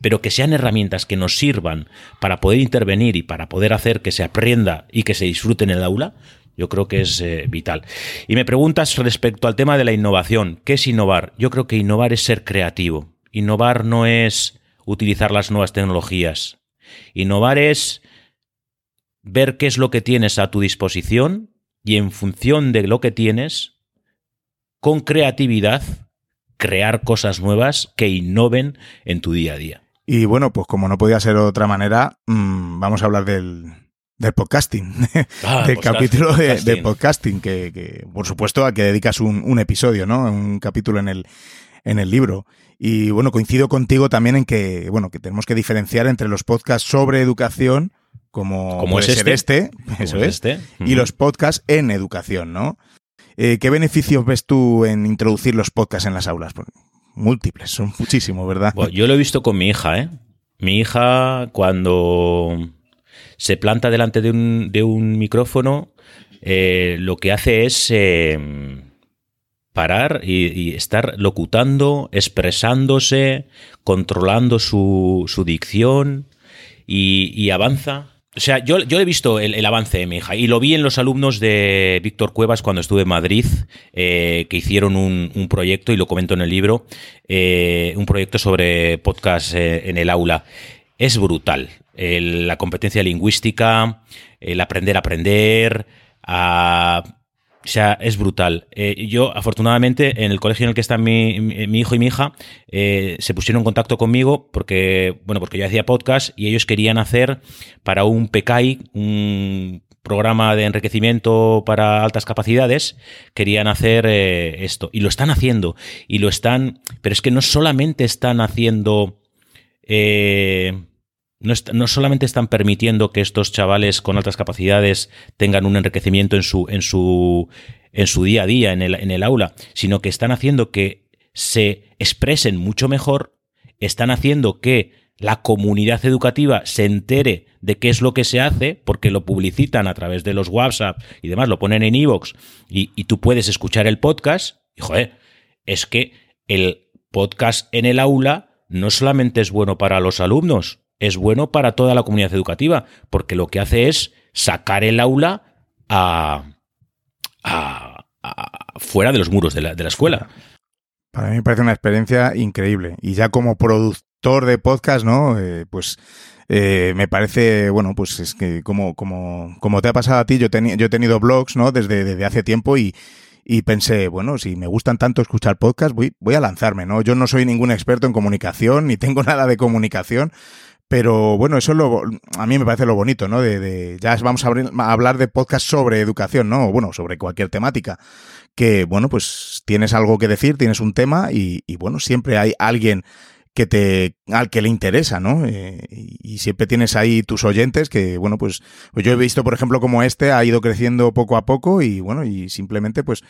pero que sean herramientas que nos sirvan para poder intervenir y para poder hacer que se aprenda y que se disfrute en el aula, yo creo que es eh, vital. Y me preguntas respecto al tema de la innovación, ¿qué es innovar? Yo creo que innovar es ser creativo. Innovar no es utilizar las nuevas tecnologías. Innovar es ver qué es lo que tienes a tu disposición y en función de lo que tienes, con creatividad, crear cosas nuevas que innoven en tu día a día. Y bueno, pues como no podía ser de otra manera, mm, vamos a hablar del, del podcasting, ah, del capítulo de, podcasting, que, por supuesto a que dedicas un, episodio, ¿no? Un capítulo en el, en el libro. Y bueno, coincido contigo también en que, bueno, que tenemos que diferenciar entre los podcasts sobre educación, como, como es este, este eso es, este. y los podcasts en educación, ¿no? Eh, ¿Qué beneficios ves tú en introducir los podcasts en las aulas? Múltiples, son muchísimos, ¿verdad? yo lo he visto con mi hija, ¿eh? Mi hija cuando se planta delante de un, de un micrófono, eh, lo que hace es eh, parar y, estar locutando, expresándose, controlando su, su dicción y, avanza O sea, yo, yo he visto el, avance de mi hija y lo vi en los alumnos de Víctor Cuevas cuando estuve en Madrid, eh, que hicieron un, proyecto, y lo comento en el libro, eh, un proyecto sobre podcast eh, en el aula. Es brutal. la competencia lingüística, el aprender a aprender, a o sea, es brutal. Eh, yo, afortunadamente, en el colegio en el que están mi, hijo y mi hija, eh, se pusieron en contacto conmigo porque, bueno, porque yo hacía podcast y ellos querían hacer para un PKI, un programa de enriquecimiento para altas capacidades, querían hacer eh, esto. Y lo están haciendo. Y lo están. Pero es que no solamente están haciendo no, solamente están permitiendo que estos chavales con altas capacidades tengan un enriquecimiento en su, en su, en su día a día, en el, aula, sino que están haciendo que se expresen mucho mejor, están haciendo que la comunidad educativa se entere de qué es lo que se hace, porque lo publicitan a través de los WhatsApp y demás, lo ponen en iVoox y, y, tú puedes escuchar el podcast. Y joder, es que el podcast en el aula no solamente es bueno para los alumnos, es bueno para toda la comunidad educativa, porque lo que hace es sacar el aula a, fuera de los muros de la, escuela. Para mí me parece una experiencia increíble. Y ya como productor de podcast, ¿no? Eh, pues eh, me parece, bueno, pues es que como, como, como te ha pasado a ti, yo, yo he tenido blogs, ¿no? Desde, desde hace tiempo y, y pensé, bueno, si me gustan tanto escuchar podcast, voy, voy a lanzarme, ¿no? Yo no soy ningún experto en comunicación, ni tengo nada de comunicación, pero bueno, eso es lo, a mí me parece lo bonito, ¿no? De, ya vamos a, hablar de podcast sobre educación, ¿no? Bueno, sobre cualquier temática. Que, bueno, pues tienes algo que decir, tienes un tema y, bueno, siempre hay alguien que te, al que le interesa, ¿no? Eh, y siempre tienes ahí tus oyentes que, bueno, pues, pues, yo he visto, por ejemplo, como este ha ido creciendo poco a poco y, bueno, y simplemente, pues,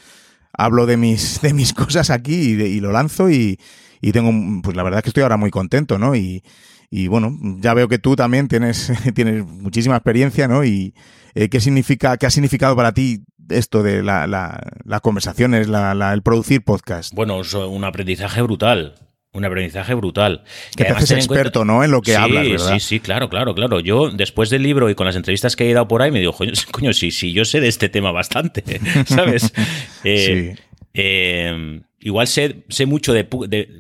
hablo de mis, de mis cosas aquí y, y lo lanzo y, y tengo, pues la verdad es que estoy ahora muy contento, ¿no? Y, y bueno, ya veo que tú también tienes, tienes muchísima experiencia, ¿no? Y eh, qué significa, qué ha significado para ti esto de la, las conversaciones, la, el producir podcast. Bueno, es un aprendizaje brutal. Un aprendizaje brutal. Que te haces experto, ¿no? En lo que hablas, ¿verdad? Sí, sí, claro, claro, claro. Yo, después del libro y con las entrevistas que he dado por ahí, me digo, coño, sí, sí, yo sé de este tema bastante, ¿sabes? Eh, sí. Eh, igual sé, sé mucho de,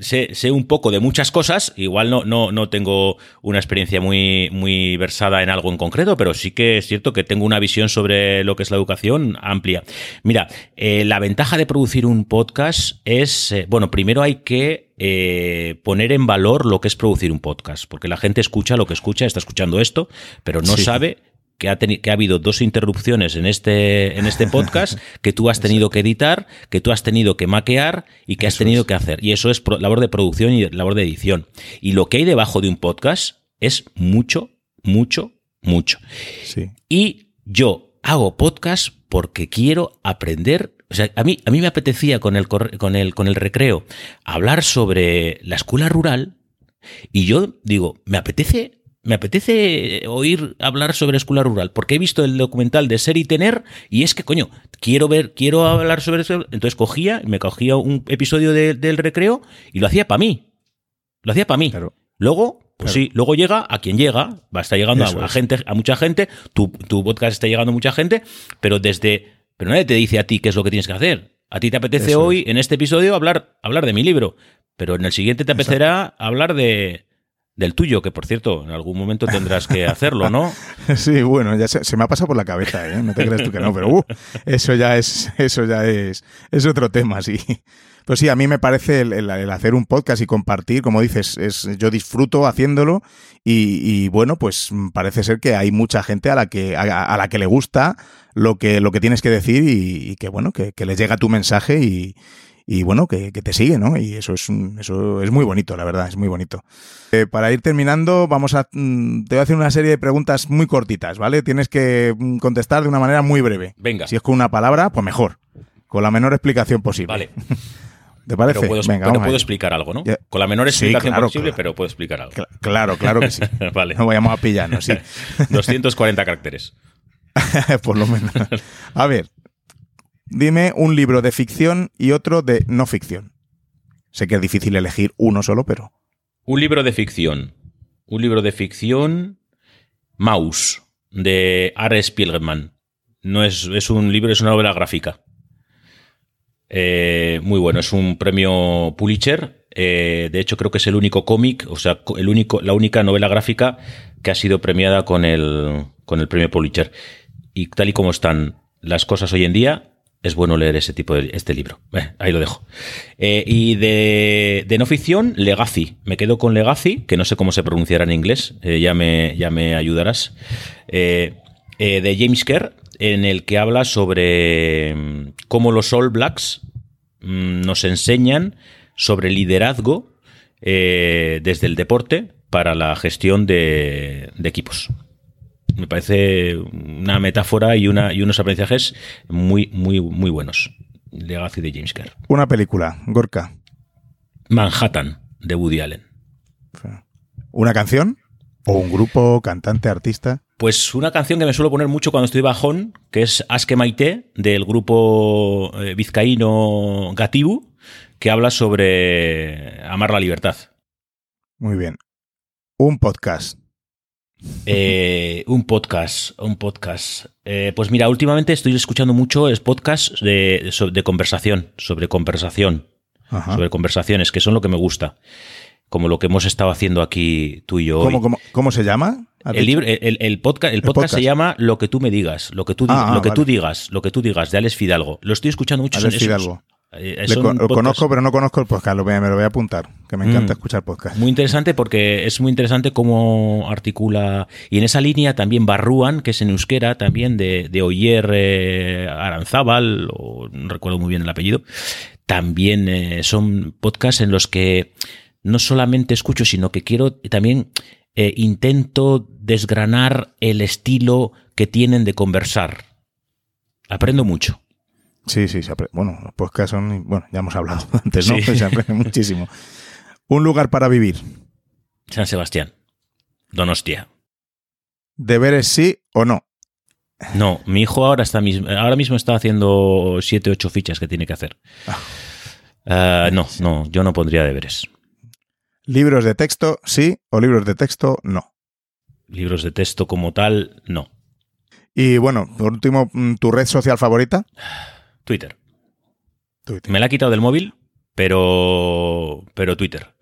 sé, un poco de muchas cosas, igual no, no, no tengo una experiencia muy, muy versada en algo en concreto, pero sí que es cierto que tengo una visión sobre lo que es la educación amplia. Mira, eh, la ventaja de producir un podcast es, eh, bueno, primero hay que eh, poner en valor lo que es producir un podcast, porque la gente escucha lo que escucha, está escuchando esto, pero no sabe que ha, que ha habido dos interrupciones en este, en este podcast que tú has tenido que editar, que tú has tenido que maquear y que has tenido que hacer. Y eso es labor de producción y labor de edición. Y lo que hay debajo de un podcast es mucho, mucho, mucho. Sí. Y yo hago podcast porque quiero aprender. O sea, a mí, a mí me apetecía con el, con, el, con el recreo hablar sobre la escuela rural. Y yo digo, me apetece me apetece oír hablar sobre escuela rural, porque he visto el documental de Ser y Tener, y es que, coño, quiero ver, quiero hablar sobre eso. Entonces cogía, me cogía un episodio del recreo y lo hacía para mí. Lo hacía para mí. Luego, pues sí, luego llega a quien llega, va a estar llegando a, gente, a mucha gente, tu, tu podcast está llegando a mucha gente, pero desde. Pero nadie te dice a ti qué es lo que tienes que hacer. A ti te apetece hoy, en este episodio, hablar, hablar de mi libro. Pero en el siguiente te apetecerá hablar de, del tuyo, que por cierto, en algún momento tendrás que hacerlo, ¿no? Sí, bueno, ya se, me ha pasado por la cabeza, ¿eh? No te crees tú que no, pero uh, eso ya es, eso ya es, es otro tema, sí. Pues sí, a mí me parece el, hacer un podcast y compartir, como dices, es, yo disfruto haciéndolo y, bueno, pues parece ser que hay mucha gente a la que, a, la que le gusta lo que, lo que tienes que decir y, que bueno, que, que les llega tu mensaje y, y bueno, que, te sigue, ¿no? Y eso es, eso es muy bonito, la verdad, es muy bonito. Eh, para ir terminando, vamos a, mm, te voy a hacer una serie de preguntas muy cortitas, ¿vale? Tienes que mm, contestar de una manera muy breve. Venga. Si es con una palabra, pues mejor, con la menor explicación posible. Vale. ¿Te parece? Pero puedo, Venga, pero puedo explicar algo, ¿no? Con la menor explicación posible, pero puedo explicar algo. Claro, claro que sí. vale. No vayamos a pillarnos, sí. 240 caracteres. Por lo menos. A ver, Dime un libro de ficción y otro de no ficción. Sé que es difícil elegir uno solo, pero. Un libro de ficción. Un libro de ficción. Maus. de R. Spielman. No es, es un libro, es una novela gráfica. Eh, muy bueno, es un premio Pulitzer. Eh, de hecho, creo que es el único cómic, o sea, el único, la única novela gráfica que ha sido premiada con el, con el premio Pulitzer. Y tal y como están las cosas hoy en día, es bueno leer ese tipo de este libro. Eh, ahí lo dejo. y de, de, no ficción, Legacy. Me quedo con Legacy, que no sé cómo se pronunciará en inglés. ya, me, ya me ayudarás. de James Kerr, en el que habla sobre mm, cómo los All Blacks mm, nos enseñan sobre liderazgo eh, desde el deporte para la gestión de, equipos. Me parece una metáfora y, una, y unos aprendizajes muy, muy, muy buenos. Legacy de James Kerr. Una película, Gorka. Manhattan, de Woody Allen. ¿Una canción? ¿O un grupo, cantante, artista? Pues una canción que me suelo poner mucho cuando estoy bajón, que es Aske Maite, del grupo eh, vizcaíno Gatibu, que habla sobre amar la libertad. Muy bien. Un podcast. Eh, un podcast, un podcast. Eh, pues mira, últimamente estoy escuchando mucho podcasts de, de, conversación, sobre conversación, sobre conversaciones, que son lo que me gusta, como lo que hemos estado haciendo aquí tú y yo. ¿Cómo, cómo se llama? El, libro, el, podcast, el, podcast, se llama Lo que tú me digas, lo que tú, ah, lo que tú digas, lo que tú digas, de Alex Fidalgo. Lo estoy escuchando mucho. Alex Fidalgo. Eh, lo conozco, pero no conozco el podcast, lo me lo voy a apuntar, que me encanta mm. escuchar podcast. Muy interesante porque es muy interesante cómo articula, y en esa línea también Barruan, que es en euskera, también de, de Oyer eh, Aranzábal, o no recuerdo muy bien el apellido, también eh, son podcasts en los que no solamente escucho, sino que quiero también eh, intento desgranar el estilo que tienen de conversar. Aprendo mucho. Sí, sí, bueno, los podcasts son, bueno, ya hemos hablado antes, ¿no? Se aprende muchísimo. Un lugar para vivir. San Sebastián. Donostia. ¿Deberes sí o no? No, mi hijo ahora está ahora mismo está haciendo siete, ocho fichas que tiene que hacer. Ah. Ah, no, no, yo no pondría deberes. ¿Libros de texto sí o libros de texto no? Libros de texto como tal, no. Y bueno, por último, mm, ¿tu red social favorita? Twitter. Twitter. Me la ha quitado del móvil, pero, pero Twitter.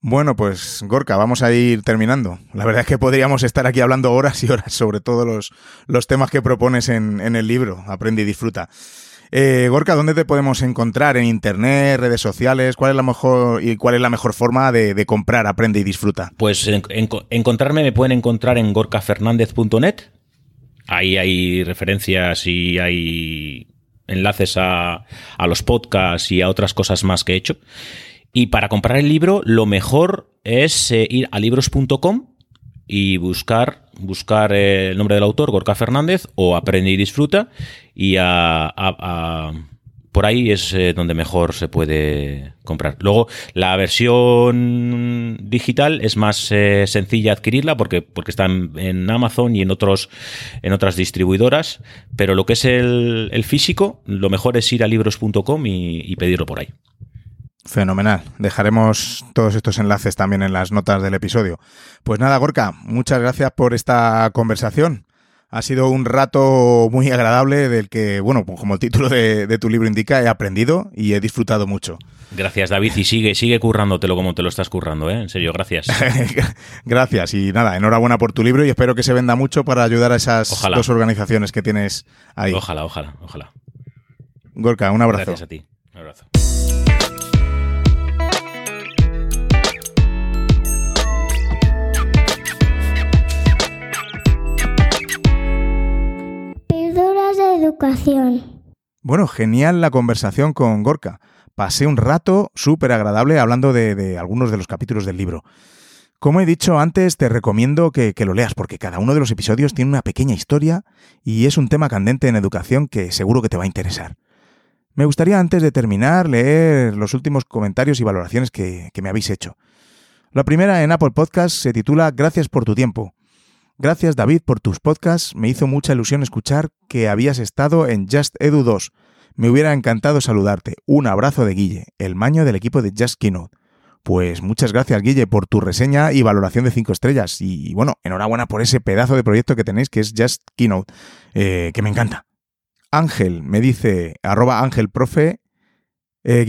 Bueno, pues Gorka, vamos a ir terminando. La verdad es que podríamos estar aquí hablando horas y horas sobre todos los, los temas que propones en, en el libro. Aprende y disfruta. Eh, Gorka, ¿dónde te podemos encontrar? ¿En internet, redes sociales? ¿Cuál es la mejor y cuál es la mejor forma de, comprar, aprende y disfruta? Pues encontrarme me pueden encontrar en gorkafernandez.net. Ahí hay referencias y hay enlaces a, los podcasts y a otras cosas más que he hecho. Y para comprar el libro, lo mejor es eh, ir a libros.com y buscar, buscar el nombre del autor, Gorka Fernández, o Aprende y Disfruta, y por ahí es eh, donde mejor se puede comprar. Luego, la versión digital es más eh, sencilla adquirirla porque, porque está en, Amazon y en, otros, en otras distribuidoras, pero lo que es el, físico, lo mejor es ir a libros.com y pedirlo por ahí. Fenomenal. Dejaremos todos estos enlaces también en las notas del episodio. Pues nada, Gorka, muchas gracias por esta conversación. Ha sido un rato muy agradable del que, bueno, pues como el título de, tu libro indica, he aprendido y he disfrutado mucho. Gracias, David, y sigue, sigue currándotelo como te lo estás currando, ¿eh? En serio, gracias. gracias, y nada, enhorabuena por tu libro y espero que se venda mucho para ayudar a esas dos organizaciones que tienes ahí. Ojalá, ojalá, ojalá. Gorka, un abrazo. Gracias a ti. Un abrazo. Bueno, genial la conversación con Gorka. Pasé un rato súper agradable hablando de, algunos de los capítulos del libro. Como he dicho antes, te recomiendo que, lo leas porque cada uno de los episodios tiene una pequeña historia y es un tema candente en educación que seguro que te va a interesar. Me gustaría antes de terminar leer los últimos comentarios y valoraciones que, que me habéis hecho. La primera en Apple Podcast se titula Gracias por tu tiempo. Gracias David por tus podcasts, me hizo mucha ilusión escuchar que habías estado en Just Edu 2. Me hubiera encantado saludarte. Un abrazo de Guille, el maño del equipo de Just Keynote. Pues muchas gracias, Guille, por tu reseña y valoración de 5 estrellas. Y bueno, enhorabuena por ese pedazo de proyecto que tenéis, que es Just Keynote, eh, que me encanta. Ángel me dice, arroba ángelprofe, eh,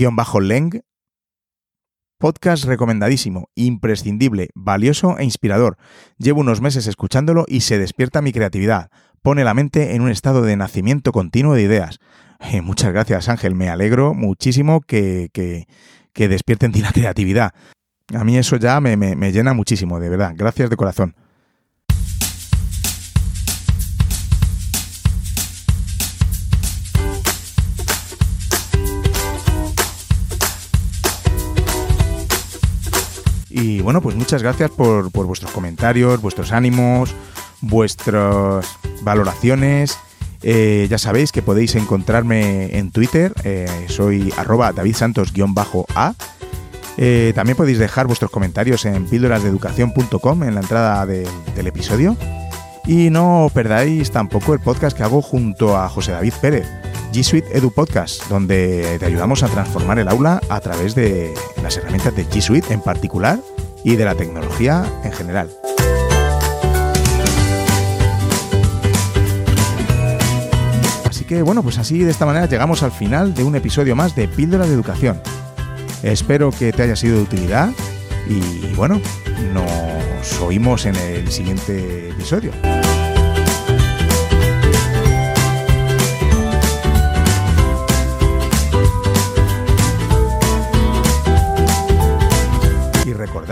podcast recomendadísimo, imprescindible, valioso e inspirador. Llevo unos meses escuchándolo y se despierta mi creatividad. Pone la mente en un estado de nacimiento continuo de ideas. Eh, muchas gracias, Ángel. Me alegro muchísimo que, que, que despierten ti la creatividad. A mí eso ya me, me, me llena muchísimo, de verdad. Gracias de corazón. Bueno, pues muchas gracias por, vuestros comentarios, vuestros ánimos, vuestras valoraciones. Eh, ya sabéis que podéis encontrarme en Twitter, eh, soy arroba davidsantos-a. Eh, también podéis dejar vuestros comentarios en píldorasdeeducación.com en la entrada de, del episodio. Y no perdáis tampoco el podcast que hago junto a José David Pérez, G Suite Edu Podcast, donde te ayudamos a transformar el aula a través de las herramientas de G Suite en particular y de la tecnología en general. Así que bueno, pues así de esta manera llegamos al final de un episodio más de Píldoras de Educación. Espero que te haya sido de utilidad y bueno, nos oímos en el siguiente episodio.